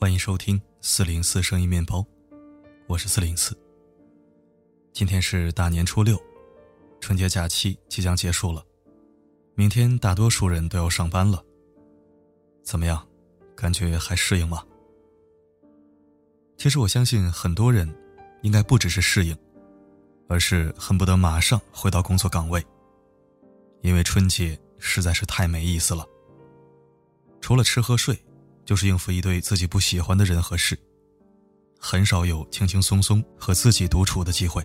欢迎收听四零四声音面包，我是四零四。今天是大年初六，春节假期即将结束了，明天大多数人都要上班了。怎么样，感觉还适应吗？其实我相信很多人，应该不只是适应，而是恨不得马上回到工作岗位，因为春节实在是太没意思了。除了吃喝睡，就是应付一堆自己不喜欢的人和事，很少有轻轻松松和自己独处的机会。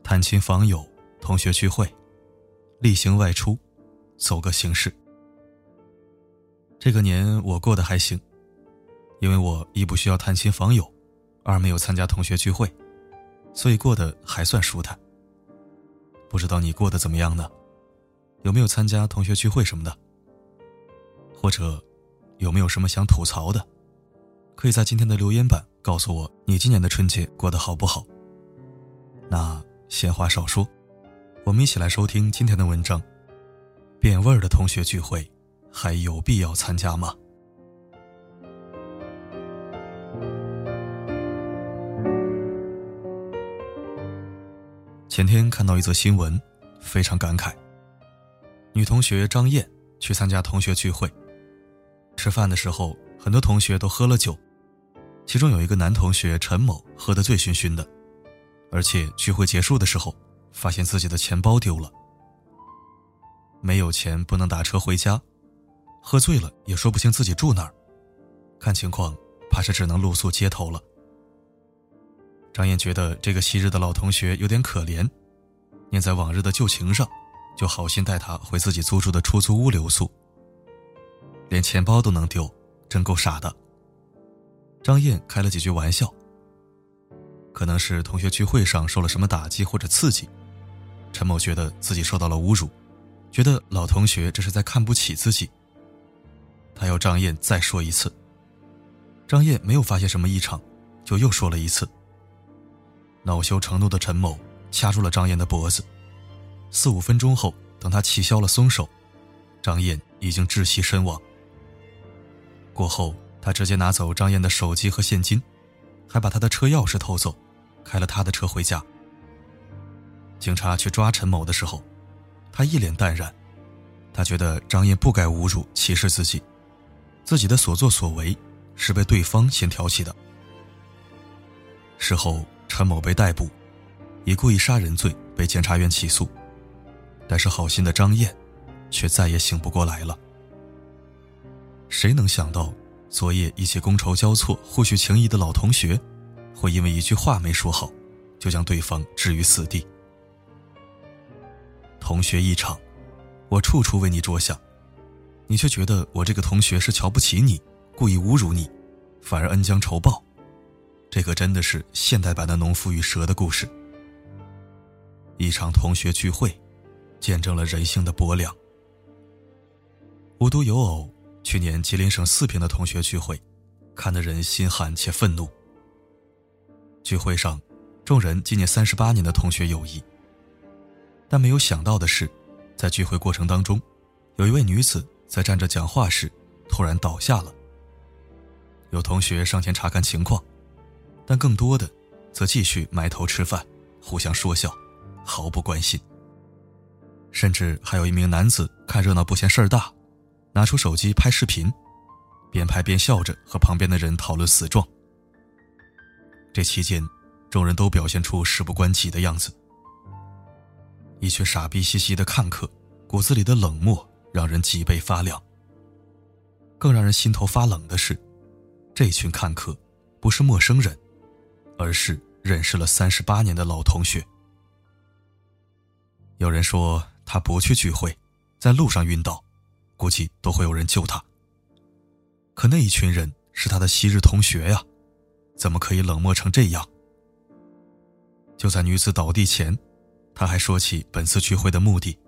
探亲访友、同学聚会、例行外出，走个形式。这个年我过得还行，因为我一不需要探亲访友，二没有参加同学聚会，所以过得还算舒坦。不知道你过得怎么样呢？有没有参加同学聚会什么的？或者，有没有什么想吐槽的？可以在今天的留言板告诉我，你今年的春节过得好不好？那闲话少说，我们一起来收听今天的文章。变味儿的同学聚会，还有必要参加吗？前天看到一则新闻，非常感慨。女同学张燕去参加同学聚会。吃饭的时候，很多同学都喝了酒，其中有一个男同学陈某喝得醉醺醺的，而且聚会结束的时候，发现自己的钱包丢了，没有钱不能打车回家，喝醉了也说不清自己住哪儿，看情况怕是只能露宿街头了。张燕觉得这个昔日的老同学有点可怜，念在往日的旧情上，就好心带他回自己租住的出租屋留宿。连钱包都能丢，真够傻的。张燕开了几句玩笑。可能是同学聚会上受了什么打击或者刺激，陈某觉得自己受到了侮辱，觉得老同学这是在看不起自己。他要张燕再说一次。张燕没有发现什么异常，就又说了一次。恼羞成怒的陈某掐住了张燕的脖子，四五分钟后，等他气消了松手，张燕已经窒息身亡。过后，他直接拿走张燕的手机和现金，还把他的车钥匙偷走，开了他的车回家。警察去抓陈某的时候，他一脸淡然，他觉得张燕不该侮辱、歧视自己，自己的所作所为是被对方先挑起的。事后，陈某被逮捕，以故意杀人罪被检察院起诉，但是好心的张燕，却再也醒不过来了。谁能想到，昨夜一起觥筹交错、互许情谊的老同学，会因为一句话没说好，就将对方置于死地？同学一场，我处处为你着想，你却觉得我这个同学是瞧不起你，故意侮辱你，反而恩将仇报。这可真的是现代版的农夫与蛇的故事。一场同学聚会，见证了人性的薄凉。无独有偶。去年吉林省四平的同学聚会，看得人心寒且愤怒。聚会上，众人纪念三十八年的同学友谊。但没有想到的是，在聚会过程当中，有一位女子在站着讲话时突然倒下了。有同学上前查看情况，但更多的则继续埋头吃饭，互相说笑，毫不关心。甚至还有一名男子看热闹不嫌事儿大。拿出手机拍视频，边拍边笑着和旁边的人讨论死状。这期间，众人都表现出事不关己的样子。一群傻逼兮兮的看客，骨子里的冷漠让人脊背发凉。更让人心头发冷的是，这群看客不是陌生人，而是认识了三十八年的老同学。有人说他不去聚会，在路上晕倒。估计都会有人救他。可那一群人是他的昔日同学呀，怎么可以冷漠成这样？就在女子倒地前，他还说起本次聚会的目的，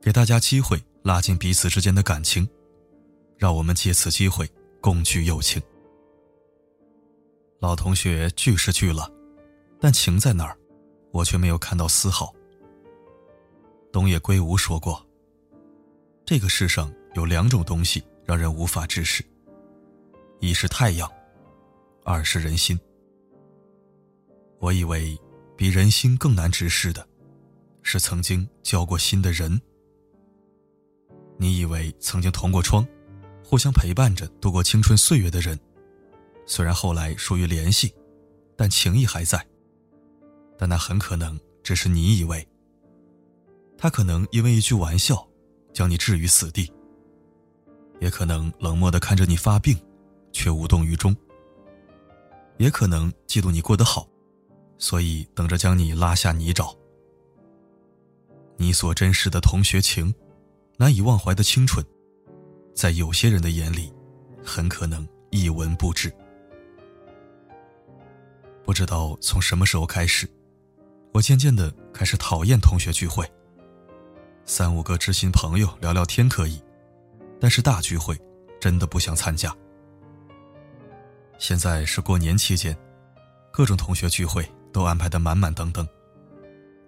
给大家机会拉近彼此之间的感情，让我们借此机会共聚友情。老同学聚是聚了，但情在哪儿，我却没有看到丝毫。东野圭吾说过。这个世上有两种东西让人无法直视，一是太阳，二是人心。我以为，比人心更难直视的，是曾经交过心的人。你以为曾经同过窗，互相陪伴着度过青春岁月的人，虽然后来疏于联系，但情谊还在。但那很可能只是你以为。他可能因为一句玩笑，将你置于死地；也可能冷漠的看着你发病，却无动于衷；也可能嫉妒你过得好，所以等着将你拉下泥沼。你所珍视的同学情，难以忘怀的青春，在有些人的眼里，很可能一文不值。不知道从什么时候开始，我渐渐的开始讨厌同学聚会。三五个知心朋友聊聊天可以，但是大聚会真的不想参加。现在是过年期间，各种同学聚会都安排的满满当当。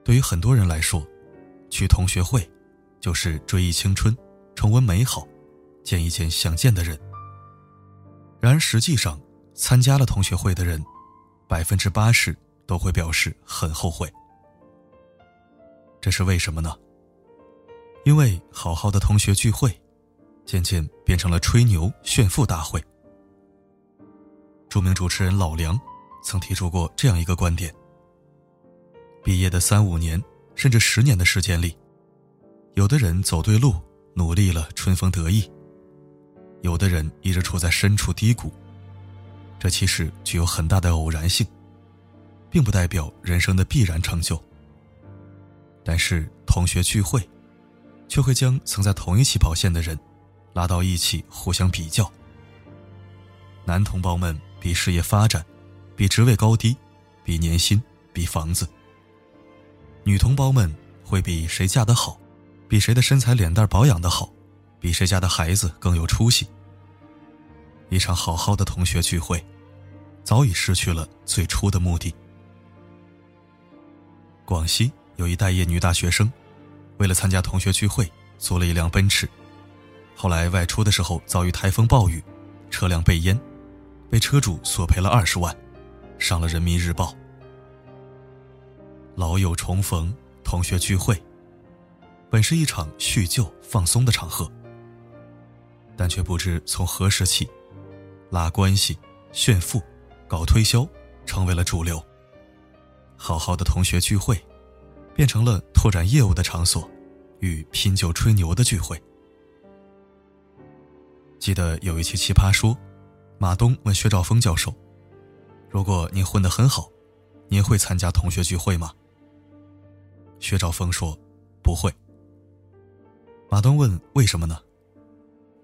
对于很多人来说，去同学会就是追忆青春，重温美好，见一见想见的人。然而实际上，参加了同学会的人，百分之八十都会表示很后悔。这是为什么呢？因为好好的同学聚会，渐渐变成了吹牛炫富大会。著名主持人老梁曾提出过这样一个观点：毕业的三五年甚至十年的时间里，有的人走对路，努力了，春风得意；有的人一直处在深处低谷。这其实具有很大的偶然性，并不代表人生的必然成就。但是同学聚会。却会将曾在同一起跑线的人拉到一起互相比较。男同胞们比事业发展，比职位高低，比年薪，比房子；女同胞们会比谁嫁得好，比谁的身材脸蛋保养的好，比谁家的孩子更有出息。一场好好的同学聚会，早已失去了最初的目的。广西有一待业女大学生。为了参加同学聚会，租了一辆奔驰。后来外出的时候遭遇台风暴雨，车辆被淹，被车主索赔了二十万，上了人民日报。老友重逢，同学聚会，本是一场叙旧放松的场合，但却不知从何时起，拉关系、炫富、搞推销，成为了主流。好好的同学聚会。变成了拓展业务的场所，与拼酒吹牛的聚会。记得有一期《奇葩说》，马东问薛兆丰教授：“如果您混得很好，您会参加同学聚会吗？”薛兆丰说：“不会。”马东问：“为什么呢？”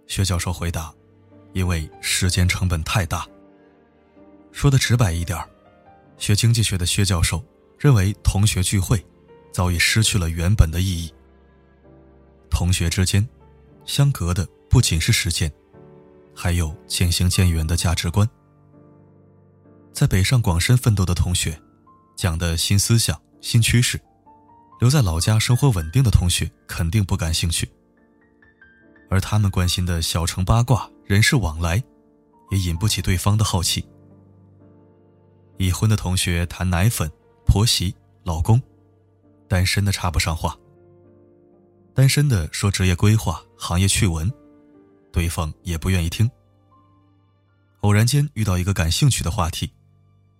薛教授回答：“因为时间成本太大。”说的直白一点学经济学的薛教授认为同学聚会。早已失去了原本的意义。同学之间，相隔的不仅是时间，还有渐行渐远的价值观。在北上广深奋斗的同学，讲的新思想、新趋势，留在老家生活稳定的同学肯定不感兴趣。而他们关心的小城八卦、人事往来，也引不起对方的好奇。已婚的同学谈奶粉、婆媳、老公。单身的插不上话。单身的说职业规划、行业趣闻，对方也不愿意听。偶然间遇到一个感兴趣的话题，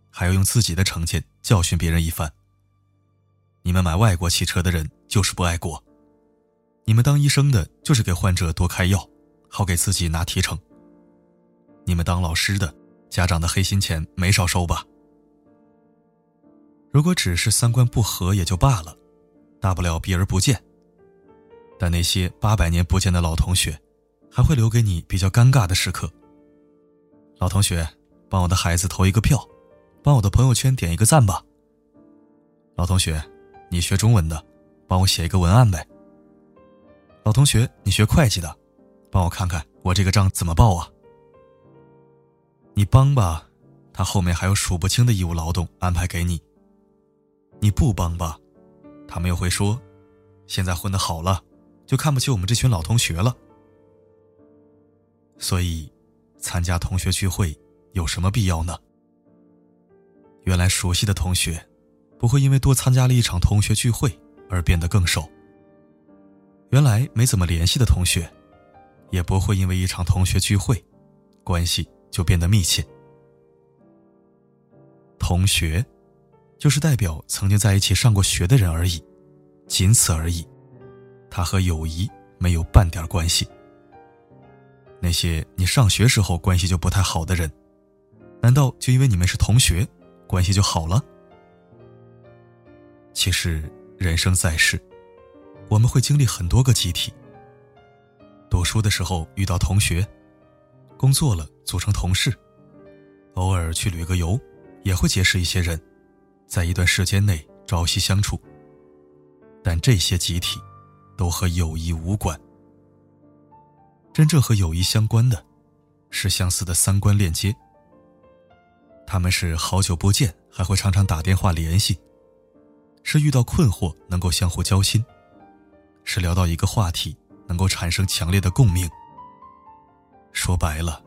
还要用自己的成见教训别人一番。你们买外国汽车的人就是不爱国，你们当医生的就是给患者多开药，好给自己拿提成。你们当老师的，家长的黑心钱没少收吧？如果只是三观不合也就罢了。大不了避而不见。但那些八百年不见的老同学，还会留给你比较尴尬的时刻。老同学，帮我的孩子投一个票，帮我的朋友圈点一个赞吧。老同学，你学中文的，帮我写一个文案呗。老同学，你学会计的，帮我看看我这个账怎么报啊？你帮吧，他后面还有数不清的义务劳动安排给你。你不帮吧？他们又会说：“现在混得好了，就看不起我们这群老同学了。”所以，参加同学聚会有什么必要呢？原来熟悉的同学，不会因为多参加了一场同学聚会而变得更熟。原来没怎么联系的同学，也不会因为一场同学聚会，关系就变得密切。同学，就是代表曾经在一起上过学的人而已，仅此而已。他和友谊没有半点关系。那些你上学时候关系就不太好的人，难道就因为你们是同学，关系就好了？其实人生在世，我们会经历很多个集体。读书的时候遇到同学，工作了组成同事，偶尔去旅个游，也会结识一些人，在一段时间内朝夕相处。但这些集体，都和友谊无关。真正和友谊相关的，是相似的三观链接。他们是好久不见还会常常打电话联系，是遇到困惑能够相互交心，是聊到一个话题能够产生强烈的共鸣。说白了，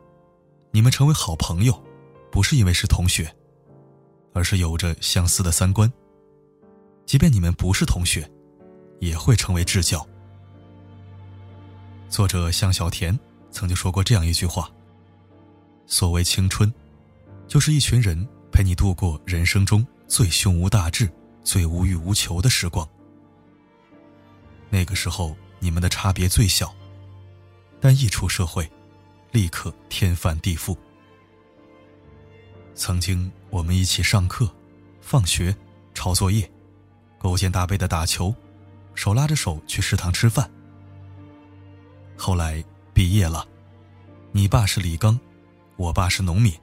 你们成为好朋友，不是因为是同学，而是有着相似的三观。即便你们不是同学，也会成为至交。作者向小田曾经说过这样一句话：“所谓青春，就是一群人陪你度过人生中最胸无大志、最无欲无求的时光。那个时候，你们的差别最小，但一出社会，立刻天翻地覆。曾经我们一起上课、放学、抄作业、勾肩搭背的打球，手拉着手去食堂吃饭。”后来毕业了，你爸是李刚，我爸是农民，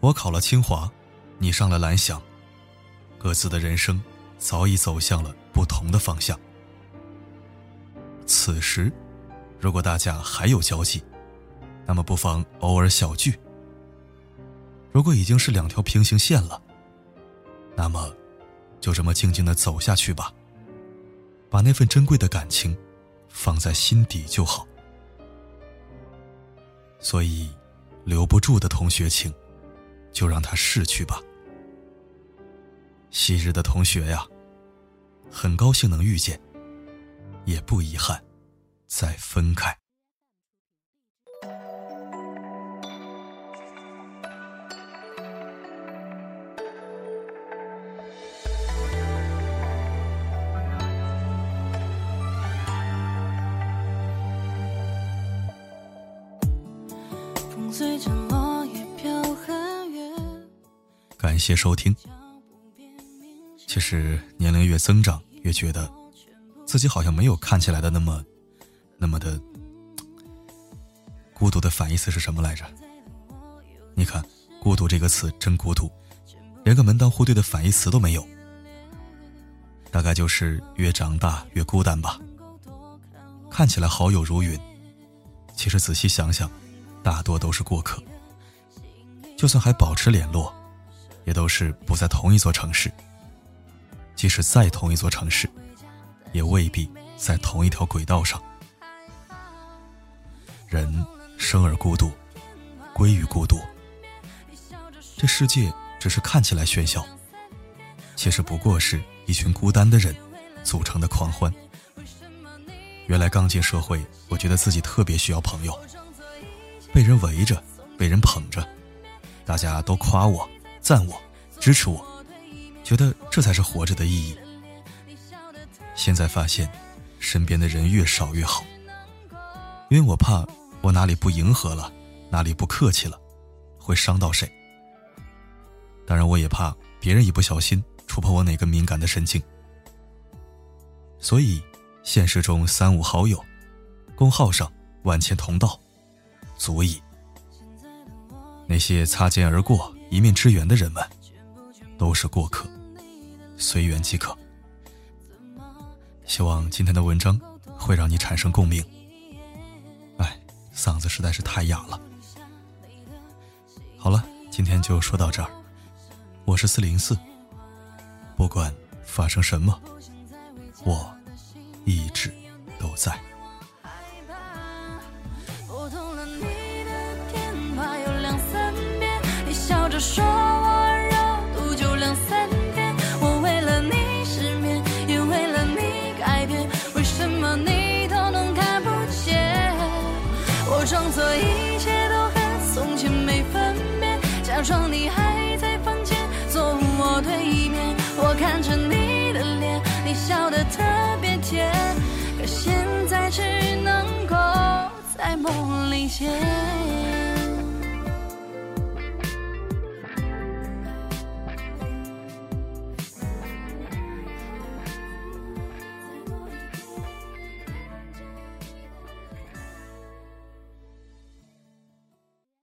我考了清华，你上了蓝翔，各自的人生早已走向了不同的方向。此时，如果大家还有交集，那么不妨偶尔小聚；如果已经是两条平行线了，那么就这么静静的走下去吧，把那份珍贵的感情。放在心底就好，所以留不住的同学情，就让他逝去吧。昔日的同学呀，很高兴能遇见，也不遗憾再分开。感谢收听。其实年龄越增长，越觉得自己好像没有看起来的那么、那么的孤独。的反义词是什么来着？你看，孤独这个词真孤独，连个门当户对的反义词都没有。大概就是越长大越孤单吧。看起来好友如云，其实仔细想想。大多都是过客，就算还保持联络，也都是不在同一座城市。即使在同一座城市，也未必在同一条轨道上。人生而孤独，归于孤独。这世界只是看起来喧嚣，其实不过是一群孤单的人组成的狂欢。原来刚进社会，我觉得自己特别需要朋友。被人围着，被人捧着，大家都夸我、赞我、支持我，觉得这才是活着的意义。现在发现，身边的人越少越好，因为我怕我哪里不迎合了，哪里不客气了，会伤到谁。当然，我也怕别人一不小心触碰我哪个敏感的神经。所以，现实中三五好友，公号上万千同道。足矣。那些擦肩而过、一面之缘的人们，都是过客，随缘即可。希望今天的文章会让你产生共鸣。哎，嗓子实在是太哑了。好了，今天就说到这儿。我是四零四，不管发生什么，我一直都在。假装你还在房间，坐我对面。我看着你的脸，你笑得特别甜，可现在只能够在梦里见。